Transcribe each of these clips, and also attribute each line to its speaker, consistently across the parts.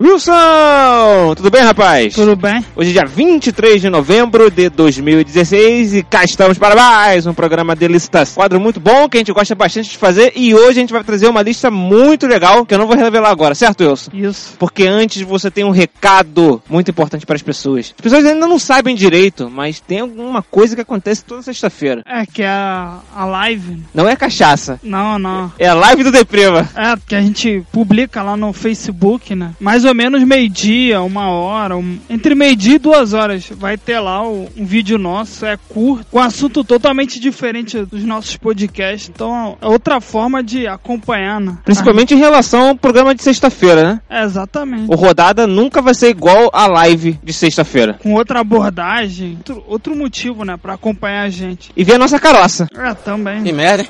Speaker 1: Wilson! Tudo bem, rapaz?
Speaker 2: Tudo bem?
Speaker 1: Hoje é dia 23 de novembro de 2016 e cá estamos para mais um programa de listas. Quadro muito bom que a gente gosta bastante de fazer e hoje a gente vai trazer uma lista muito legal que eu não vou revelar agora, certo, Wilson?
Speaker 2: Isso.
Speaker 1: Porque antes você tem um recado muito importante para as pessoas. As pessoas ainda não sabem direito, mas tem alguma coisa que acontece toda sexta-feira.
Speaker 2: É que é a, a live.
Speaker 1: Não é cachaça,
Speaker 2: Não, não.
Speaker 1: é a live do Deprima.
Speaker 2: É, que a gente publica lá no Facebook, né? Mais ou menos meio-dia, uma hora, um- entre meio-dia e duas horas. Vai ter lá o- um vídeo nosso, é curto, com assunto totalmente diferente dos nossos podcasts. Então é outra forma de acompanhar, né?
Speaker 1: Principalmente em relação ao programa de sexta-feira, né?
Speaker 2: É, exatamente.
Speaker 1: O rodada nunca vai ser igual a live de sexta-feira.
Speaker 2: Com outra abordagem, outro, outro motivo, né? Pra acompanhar a gente.
Speaker 1: E ver a nossa caroça.
Speaker 2: É, também.
Speaker 3: Que merda, hein?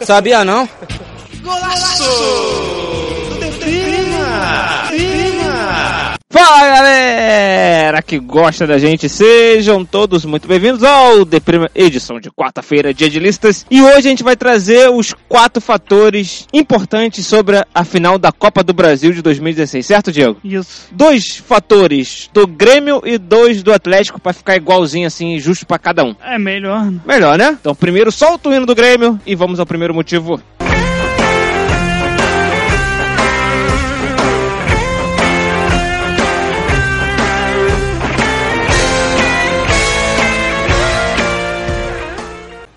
Speaker 3: Sabia não?
Speaker 1: Fala galera que gosta da gente, sejam todos muito bem-vindos ao Deprima edição de quarta-feira, dia de listas. E hoje a gente vai trazer os quatro fatores importantes sobre a final da Copa do Brasil de 2016, certo, Diego?
Speaker 2: Isso.
Speaker 1: Dois fatores do Grêmio e dois do Atlético pra ficar igualzinho assim, justo pra cada um.
Speaker 2: É melhor, né?
Speaker 1: Melhor, né? Então, primeiro solta o hino do Grêmio e vamos ao primeiro motivo.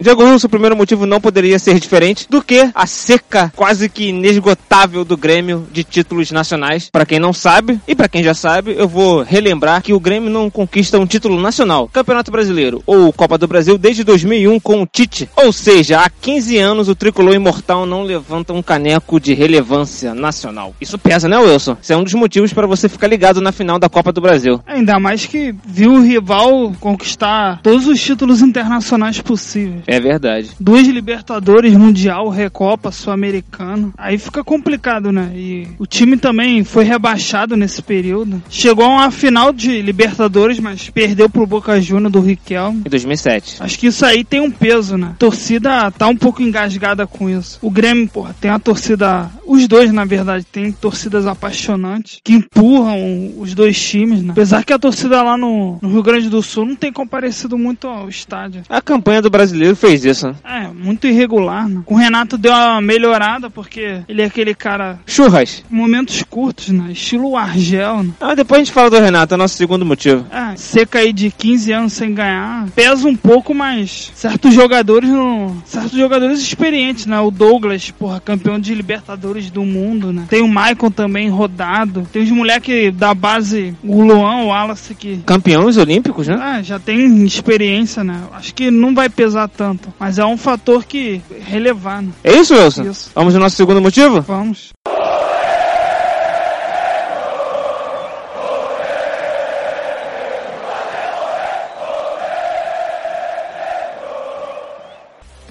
Speaker 1: Diego Wilson, o primeiro motivo não poderia ser diferente do que a seca quase que inesgotável do Grêmio de títulos nacionais. Para quem não sabe, e para quem já sabe, eu vou relembrar que o Grêmio não conquista um título nacional, Campeonato Brasileiro ou Copa do Brasil desde 2001 com o Tite. Ou seja, há 15 anos o tricolor imortal não levanta um caneco de relevância nacional. Isso pesa, né, Wilson? Isso é um dos motivos para você ficar ligado na final da Copa do Brasil.
Speaker 2: Ainda mais que viu o rival conquistar todos os títulos internacionais possíveis.
Speaker 1: É verdade.
Speaker 2: Duas Libertadores, Mundial, Recopa, Sul-Americano. Aí fica complicado, né? E o time também foi rebaixado nesse período. Chegou a uma final de Libertadores, mas perdeu pro Boca Juniors do Riquelme.
Speaker 1: Em 2007.
Speaker 2: Acho que isso aí tem um peso, né? A torcida tá um pouco engasgada com isso. O Grêmio, porra, tem a torcida. Os dois, na verdade, tem torcidas apaixonantes que empurram os dois times, né? Apesar que a torcida lá no, no Rio Grande do Sul não tem comparecido muito ao estádio.
Speaker 1: A campanha do brasileiro fez isso, né?
Speaker 2: É, muito irregular, né? O Renato deu uma melhorada, porque ele é aquele cara.
Speaker 1: Churras.
Speaker 2: Momentos curtos, né? Estilo Argel, né?
Speaker 1: Ah, depois a gente fala do Renato, é o nosso segundo motivo.
Speaker 2: É, seca aí de 15 anos sem ganhar, pesa um pouco, mas certos jogadores não. Certos jogadores experientes, né? O Douglas, porra, campeão de Libertadores do mundo, né? Tem o Michael também rodado. Tem os moleques da base, o Luan, o Wallace, que.
Speaker 1: Campeões olímpicos, né?
Speaker 2: Ah, já tem experiência, né? Acho que não vai pesar tanto. Mas é um fator que relevar, né?
Speaker 1: É isso, Wilson?
Speaker 2: Isso.
Speaker 1: Vamos no nosso segundo motivo?
Speaker 2: Vamos.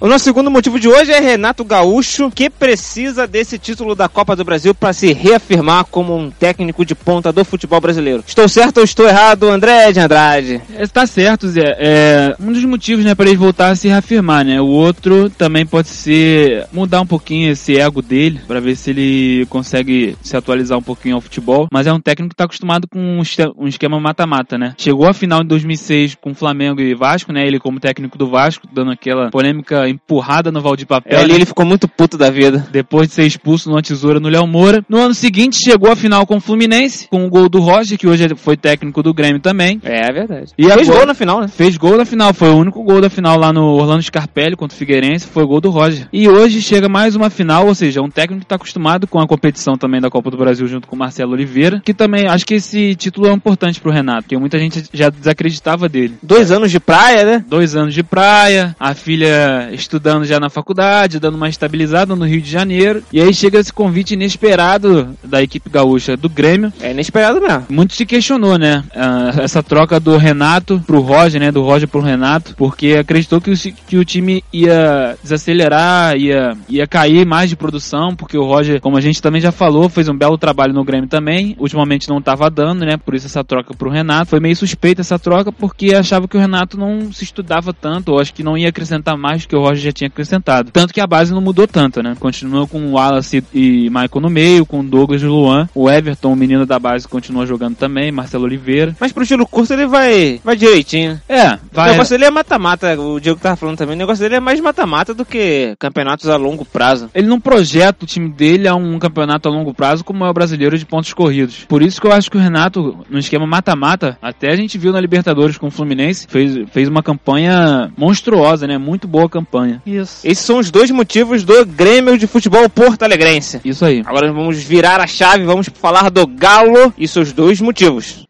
Speaker 1: O nosso segundo motivo de hoje é Renato Gaúcho, que precisa desse título da Copa do Brasil para se reafirmar como um técnico de ponta do futebol brasileiro. Estou certo ou estou errado, André de Andrade?
Speaker 4: Está certo, Zé. É um dos motivos, né, para ele voltar a se reafirmar, né? O outro também pode ser mudar um pouquinho esse ego dele, para ver se ele consegue se atualizar um pouquinho ao futebol. Mas é um técnico que está acostumado com um esquema mata-mata, né? Chegou à final em 2006 com Flamengo e Vasco, né? Ele como técnico do Vasco, dando aquela polêmica empurrada no Valdir Papel.
Speaker 1: É, ali
Speaker 4: né?
Speaker 1: ele ficou muito puto da vida.
Speaker 4: depois de ser expulso numa tesoura no Léo Moura. No ano seguinte, chegou à final com o Fluminense, com o gol do Roger, que hoje foi técnico do Grêmio também.
Speaker 1: É verdade.
Speaker 4: E
Speaker 1: Fez
Speaker 4: agora-
Speaker 1: gol na final, né?
Speaker 4: Fez gol na final, foi o único gol da final lá no Orlando Scarpelli contra o Figueirense, foi o gol do Roger. E hoje chega mais uma final, ou seja, um técnico que está acostumado com a competição também da Copa do Brasil junto com o Marcelo Oliveira, que também acho que esse título é importante pro Renato, porque muita gente já desacreditava dele.
Speaker 1: Dois anos de praia, né?
Speaker 4: Dois anos de praia, a filha estudando já na faculdade, dando uma estabilizada no Rio de Janeiro. E aí chega esse convite inesperado da equipe gaúcha do Grêmio.
Speaker 1: É inesperado mesmo.
Speaker 4: Muito se questionou, né? ah, essa troca do Renato pro Roger, né? Do Roger pro Renato, porque acreditou que o, que o time ia desacelerar, ia, ia cair mais de produção, porque o Roger, como a gente também já falou, fez um belo trabalho no Grêmio também. Ultimamente não tava dando, né? Por isso essa troca pro Renato. Foi meio suspeita essa troca, porque achava que o Renato não se estudava tanto, ou acho que não ia acrescentar mais do que o Roger já tinha acrescentado. Tanto que a base não mudou tanto, né? Continua com o Wallace e Michael no meio, com o Douglas e o Luan. O Everton, o menino da base, continua jogando também, Marcelo Oliveira.
Speaker 1: Mas pro estilo curto ele vai, vai direitinho.
Speaker 4: É,
Speaker 1: O
Speaker 4: vai.
Speaker 1: negócio dele é mata-mata, o Diego tava falando também, o negócio dele é mais mata-mata do que campeonatos a longo prazo.
Speaker 4: Ele não projeta o time dele a um campeonato a longo prazo como é o brasileiro de pontos corridos. Por isso que eu acho que o Renato, no esquema mata-mata, até a gente viu na Libertadores com o Fluminense, fez, fez uma campanha monstruosa, né? Muito boa campanha.
Speaker 2: Isso.
Speaker 1: Esses são os dois motivos do Grêmio de Futebol Porto Alegrense.
Speaker 4: Isso aí.
Speaker 1: Agora vamos virar a chave, vamos falar do Galo e seus dois motivos.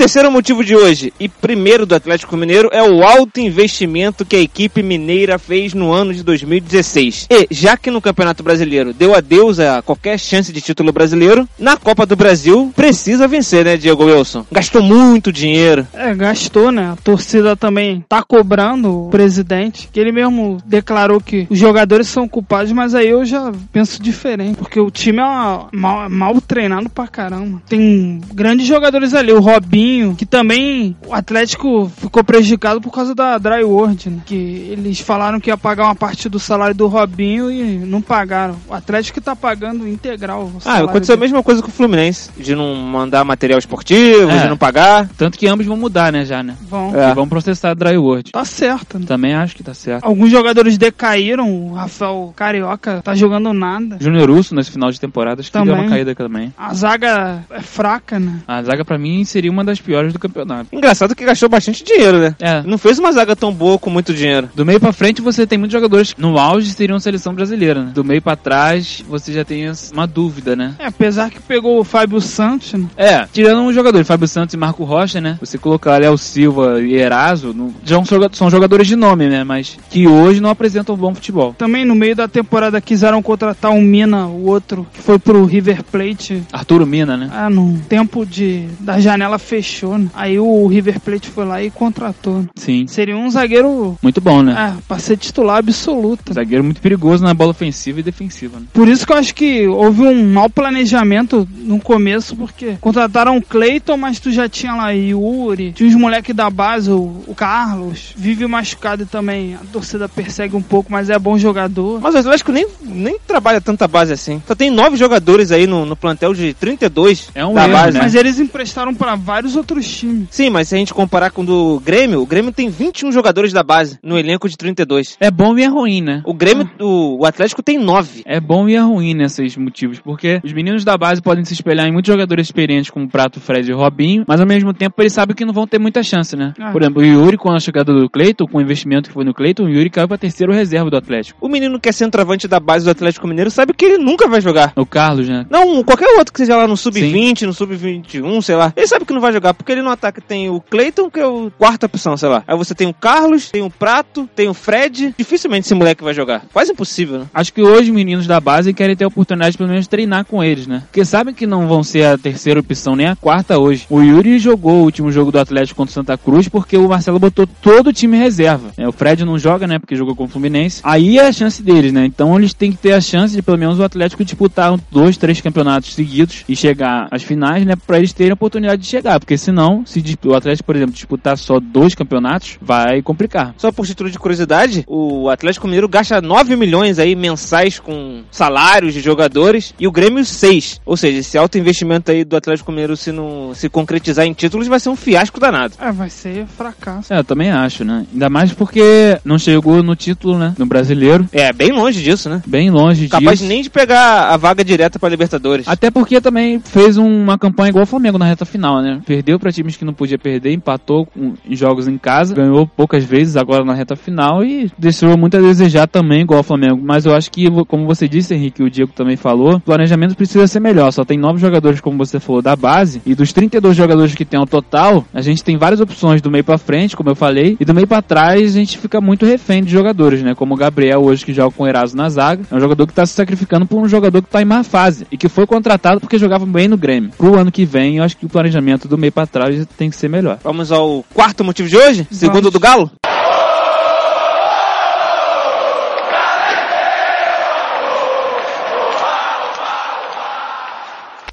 Speaker 1: Terceiro motivo de hoje e primeiro do Atlético Mineiro é o alto investimento que a equipe mineira fez no ano de 2016. E, já que no Campeonato Brasileiro deu adeus a qualquer chance de título brasileiro, na Copa do Brasil precisa vencer, né, Diego Wilson? Gastou muito dinheiro.
Speaker 2: É, gastou, né? A torcida também tá cobrando o presidente, que ele mesmo declarou que os jogadores são culpados, mas aí eu já penso diferente, porque o time é uma- mal, mal treinado pra caramba. Tem grandes jogadores ali, o Robinho, que também o Atlético ficou prejudicado por causa da Dry World, né? Que eles falaram que ia pagar uma parte do salário do Robinho e não pagaram. O Atlético que tá pagando integral. o
Speaker 1: Ah, aconteceu a
Speaker 2: dele.
Speaker 1: mesma coisa com o Fluminense, de não mandar material esportivo,
Speaker 4: É.
Speaker 1: de não pagar.
Speaker 4: Tanto que ambos vão mudar, né, já, né?
Speaker 2: Vão.
Speaker 1: É.
Speaker 4: E vão processar a Dry World.
Speaker 2: Tá certo, né?
Speaker 4: Também acho que tá certo.
Speaker 2: Alguns jogadores decaíram, o Rafael Carioca tá jogando nada.
Speaker 4: Júnior Urso nesse final de temporada acho que deu
Speaker 2: Também.
Speaker 4: uma caída também.
Speaker 2: A zaga é fraca, né?
Speaker 4: A zaga pra mim seria uma das piores do campeonato.
Speaker 1: Engraçado que gastou bastante dinheiro, né?
Speaker 4: É.
Speaker 1: Não fez uma zaga tão boa com muito dinheiro.
Speaker 4: Do meio pra frente você tem muitos jogadores que no auge seriam seleção brasileira, né? Do meio pra trás você já tem uma dúvida, né?
Speaker 2: É, apesar que pegou o Fábio Santos, né?
Speaker 4: É, tirando um jogador, Fábio Santos e Marco Rocha, né? Você colocar Léo Silva e Eraso, não- já são joga- são jogadores de nome, né? Mas que hoje não apresentam bom futebol.
Speaker 2: Também no meio da temporada quiseram contratar um Mina, o outro, que foi pro River Plate.
Speaker 4: Arturo Mina, né?
Speaker 2: Ah, no tempo de da janela fechou, né? Aí o River Plate foi lá e contratou.
Speaker 4: Sim.
Speaker 2: Seria um zagueiro,
Speaker 4: Muito bom, né?
Speaker 2: é, pra ser titular absoluto.
Speaker 4: Zagueiro muito perigoso na bola ofensiva e defensiva, né?
Speaker 2: Por isso que eu acho que houve um mau planejamento no começo, porque contrataram o Cleiton, mas tu já tinha lá Yuri, tinha os moleques da base, o, o Carlos, vive machucado também. A torcida persegue um pouco, mas é bom jogador.
Speaker 1: Mas o Atlético nem, nem trabalha tanta base assim. Só tem nove jogadores aí no, no plantel de 32
Speaker 4: É um
Speaker 1: da
Speaker 4: erro,
Speaker 1: base.
Speaker 4: né?
Speaker 2: Mas eles emprestaram pra vários outros times.
Speaker 1: Sim, mas se a gente comparar com o do Grêmio, o Grêmio tem 21 jogadores da base no elenco de 32.
Speaker 4: É bom e é ruim, né?
Speaker 1: O Grêmio, o, o Atlético tem 9.
Speaker 4: É bom e é ruim nesses motivos, porque os meninos da base podem se espelhar em muitos jogadores experientes como Prato, Fred e Robinho, mas ao mesmo tempo eles sabem que não vão ter muita chance, né?
Speaker 2: Ah.
Speaker 4: Por exemplo, o Yuri, com a chegada do Cleiton, com o investimento que foi no Cleiton, o Yuri caiu pra terceiro reserva do Atlético.
Speaker 1: O menino que é centroavante da base do Atlético Mineiro sabe que ele nunca vai jogar.
Speaker 4: O Carlos, né?
Speaker 1: Não, qualquer outro que seja lá no sub-20, no sub-21, sei lá. Ele sabe que não vai jogar, porque ele no ataque tem o Cleiton, que é o quarta opção, sei lá. Aí você tem o Carlos, tem o Prato, tem o Fred. Dificilmente esse moleque vai jogar. Quase impossível, né?
Speaker 4: Acho que hoje os meninos da base querem ter a oportunidade de pelo menos treinar com eles, né? Porque sabem que não vão ser a terceira opção nem a quarta hoje. O Yuri jogou o último jogo do Atlético contra o Santa Cruz porque o Marcelo botou todo o time reserva. É, o Fred não joga, né? Porque jogou com o Fluminense. Aí é a chance deles, né? Então eles têm que ter a chance de pelo menos o Atlético disputar dois, três campeonatos seguidos e chegar às finais, né? Pra eles terem a oportunidade de chegar. Porque senão, se o Atlético, por exemplo, disputar só dois campeonatos, vai complicar.
Speaker 1: Só por título de curiosidade, o Atlético Mineiro gasta 9 milhões aí mensais com salários de jogadores e o Grêmio 6. Ou seja, esse alto investimento aí do Atlético Mineiro se não se concretizar em títulos vai ser um fiasco danado.
Speaker 2: É, vai ser fracasso.
Speaker 4: É, eu também acho, né? Ainda mais porque não chegou no título, né? No brasileiro.
Speaker 1: É, bem longe disso, né?
Speaker 4: Bem longe
Speaker 1: Capaz
Speaker 4: disso.
Speaker 1: nem de pegar a vaga direta pra Libertadores.
Speaker 4: Até porque também fez uma campanha igual o Flamengo na reta final, né? perdeu para times que não podia perder, empatou com, em jogos em casa, ganhou poucas vezes agora na reta final e deixou muito a desejar também, igual ao Flamengo. Mas eu acho que, como você disse, Henrique, o Diego também falou, o planejamento precisa ser melhor. Só tem nove jogadores, como você falou, da base, e dos 32 jogadores que tem ao total, a gente tem várias opções do meio para frente, como eu falei, e do meio para trás a gente fica muito refém de jogadores, né? Como o Gabriel hoje que joga com o Eraso na zaga, é um jogador que tá se sacrificando por um jogador que tá em má fase e que foi contratado porque jogava bem no Grêmio. Pro ano que vem, eu acho que o planejamento do meio para trás tem que ser melhor.
Speaker 1: Vamos ao quarto motivo de hoje? Segundo
Speaker 2: Vamos.
Speaker 1: do Galo?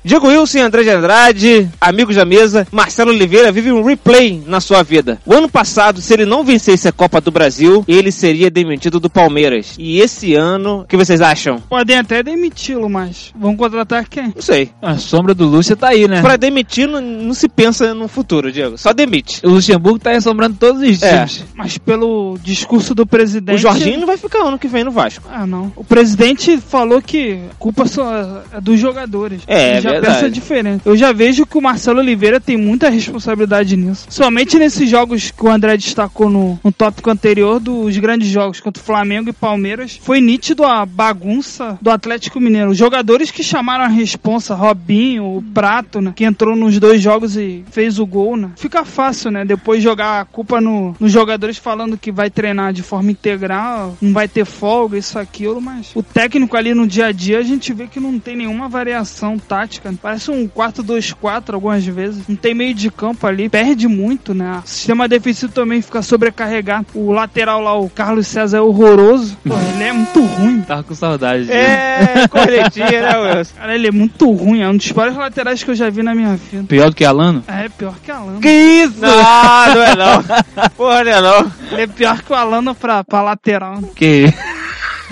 Speaker 1: Diego Wilson e André de Andrade, amigos da mesa, Marcelo Oliveira vive um replay na sua vida. O ano passado, se ele não vencesse a Copa do Brasil, ele seria demitido do Palmeiras. E esse ano, o que vocês acham?
Speaker 2: Podem até demiti-lo, mas vão contratar quem?
Speaker 1: Não sei.
Speaker 4: A sombra do Lúcia tá aí, né?
Speaker 1: Pra demitir, não, não se pensa no futuro, Diego. Só demite.
Speaker 4: O Luxemburgo tá assombrando todos os
Speaker 1: É.
Speaker 4: times.
Speaker 2: Mas pelo discurso do presidente.
Speaker 1: O Jorginho não vai ficar ano que vem no Vasco.
Speaker 2: Ah, não. O presidente falou que a culpa só é dos jogadores.
Speaker 1: É,
Speaker 2: já
Speaker 1: verdade.
Speaker 2: pensa diferente. Eu já vejo que o Marcelo Oliveira tem muita responsabilidade nisso. Somente nesses jogos que o André destacou no, no tópico anterior dos grandes jogos contra o Flamengo e Palmeiras, foi nítido a bagunça do Atlético Mineiro. Os jogadores que chamaram a responsa, Robinho, o Prato, né, que entrou nos dois jogos e fez o gol, né? Fica fácil, né? Depois jogar a culpa no, nos jogadores falando que vai treinar de forma integral, não vai ter folga, isso, aquilo, mas o técnico ali no dia a dia a gente vê que não tem nenhuma variação tática. Parece um 4-2-4 algumas vezes. Não tem meio de campo ali, perde muito, né? O sistema defensivo também fica sobrecarregado. O lateral lá, o Carlos César, é horroroso. Pô, ele é muito ruim.
Speaker 4: Tava com saudade.
Speaker 1: É, corretinha, né, Wilson?
Speaker 2: Cara, ele é muito ruim. É um dos piores laterais que eu já vi na minha vida.
Speaker 4: Pior do que Alano?
Speaker 2: É, pior que Alano.
Speaker 1: Que isso? Não, não é não. Porra, não é não.
Speaker 2: Ele é pior que o Alano pra, pra lateral.
Speaker 4: Que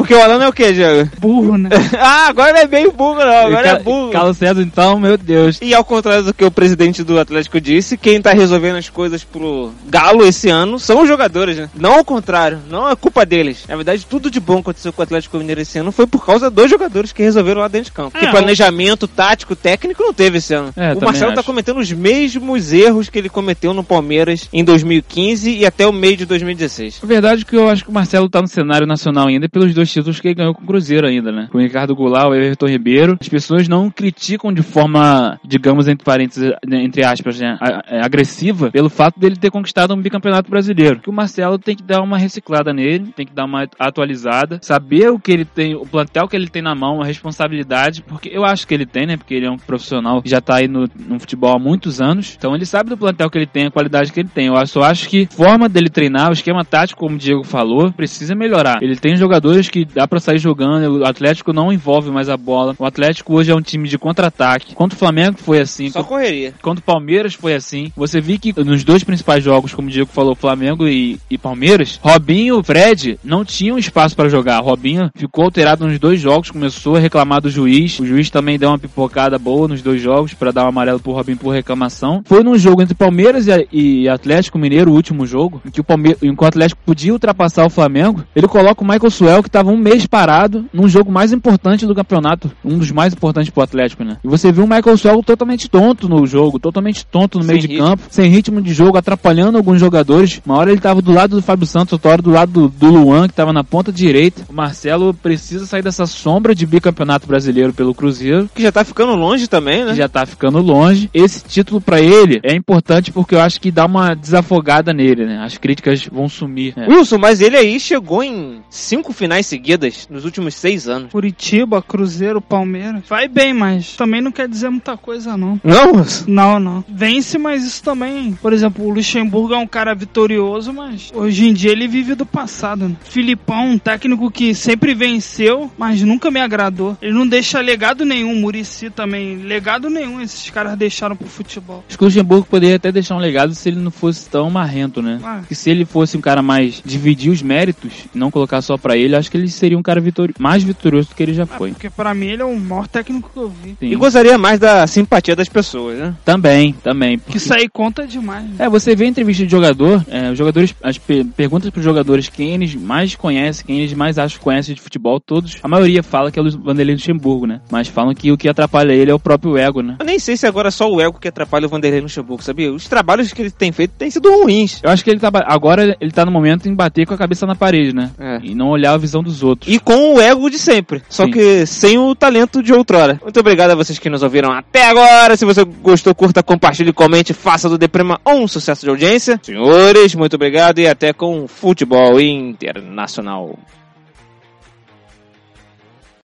Speaker 1: Porque o Alan é o quê, Diego?
Speaker 2: Burro, né?
Speaker 1: ah, agora não é bem burro, não. Agora é burro.
Speaker 4: Carlos César, então, meu Deus.
Speaker 1: E ao contrário do que o presidente do Atlético disse, quem tá resolvendo as coisas pro Galo esse ano são os jogadores, né? Não ao contrário, não é culpa deles. Na verdade, tudo de bom que aconteceu com o Atlético Mineiro esse ano foi por causa dos jogadores que resolveram lá dentro de campo.
Speaker 2: É,
Speaker 1: que planejamento tático, técnico não teve esse ano.
Speaker 4: É,
Speaker 1: o Marcelo tá
Speaker 4: acho.
Speaker 1: cometendo os mesmos erros que ele cometeu no Palmeiras em 2015 e até o meio de 2016.
Speaker 4: A verdade é que eu acho que o Marcelo tá no cenário nacional ainda pelos dois títulos que ele ganhou com o Cruzeiro ainda, né? Com o Ricardo Goulart, o Everton Ribeiro. As pessoas não criticam de forma, digamos, entre parênteses, né, entre aspas, né, é, agressiva, pelo fato dele ter conquistado um bicampeonato brasileiro. Que o Marcelo tem que dar uma reciclada nele, tem que dar uma atualizada, saber o que ele tem, o plantel que ele tem na mão, a responsabilidade, porque eu acho que ele tem, né? Porque ele é um profissional que já tá aí no, no futebol há muitos anos. Então ele sabe do plantel que ele tem, a qualidade que ele tem. Eu só acho que forma dele treinar, o esquema tático, como o Diego falou, precisa melhorar. Ele tem jogadores que dá pra sair jogando, o Atlético não envolve mais a bola. O Atlético hoje é um time de contra-ataque. Contra o Flamengo foi assim,
Speaker 1: Só correria.
Speaker 4: Contra o Palmeiras foi assim. Você viu que nos dois principais jogos, como o Diego falou, Flamengo e, e Palmeiras, Robinho e Fred não tinham espaço para jogar. Robinho ficou alterado nos dois jogos, começou a reclamar do juiz. O juiz também deu uma pipocada boa nos dois jogos para dar um amarelo pro Robinho por reclamação. Foi num jogo entre Palmeiras e, Atlético Mineiro, o último jogo, em que o, Palme em que o Atlético podia ultrapassar o Flamengo. Ele coloca o Michael Suel, que estava um mês parado, num jogo mais importante do campeonato, um dos mais importantes pro Atlético, né? E você viu o Michael Suel totalmente tonto no jogo, totalmente tonto no
Speaker 1: Sem
Speaker 4: meio de
Speaker 1: ritmo.
Speaker 4: campo, sem ritmo de jogo, atrapalhando alguns jogadores. Uma hora ele tava do lado do Fábio Santos, outra hora do lado do, do Luan, que tava na ponta direita. O Marcelo precisa sair dessa sombra de bicampeonato brasileiro pelo Cruzeiro,
Speaker 1: Que já tá ficando longe também, né?
Speaker 4: que já tá ficando longe. Esse título pra ele é importante porque eu acho que dá uma desafogada nele, né? As críticas vão sumir. né?
Speaker 1: Wilson, mas ele aí chegou em cinco finais seguidas nos últimos seis anos.
Speaker 2: Curitiba, Cruzeiro, Palmeiras. Vai bem, mas também não quer dizer muita coisa, não.
Speaker 1: Não?
Speaker 2: Não, não. Vence, mas isso também. Por exemplo, o Luxemburgo é um cara vitorioso, mas hoje em dia ele vive do passado. Né? Filipão, um técnico que sempre venceu, mas nunca me agradou. Ele não deixa legado nenhum. Murici também. Legado nenhum esses caras deixaram pro futebol.
Speaker 4: Acho que o Luxemburgo poderia até deixar um legado se ele não fosse tão marrento, né?
Speaker 2: Ah.
Speaker 4: Que se ele fosse um cara mais dividir os méritos, e não colocar só pra ele, acho que ele seria um cara vitori mais vitorioso do que ele já foi.
Speaker 2: Porque pra mim ele é o maior técnico que eu vi.
Speaker 4: Sim.
Speaker 1: E gozaria mais da simpatia das pessoas, né?
Speaker 4: Também, também.
Speaker 2: Que isso aí conta demais. né?
Speaker 4: É, você vê entrevista de jogador, é, os jogadores, as pe- perguntas pros jogadores quem eles mais conhecem, quem eles mais acham que conhecem de futebol, todos, a maioria fala que é o Vanderlei Luxemburgo, né? Mas falam que o que atrapalha ele é o próprio ego, né?
Speaker 1: Eu nem sei se agora é só o ego que atrapalha o Vanderlei Luxemburgo, sabia? Os trabalhos que ele tem feito têm sido ruins.
Speaker 4: Eu acho que ele tá, agora ele tá no momento em bater com a cabeça na parede, né?
Speaker 1: É.
Speaker 4: E não olhar a visão dos outros.
Speaker 1: E com o ego de sempre. Só
Speaker 4: Sim.
Speaker 1: que sem o talento de outrora. Muito obrigado a vocês que nos ouviram até agora. Se você gostou, curta, compartilhe, comente, faça do Deprema um sucesso de audiência. Senhores, muito obrigado e até com futebol internacional.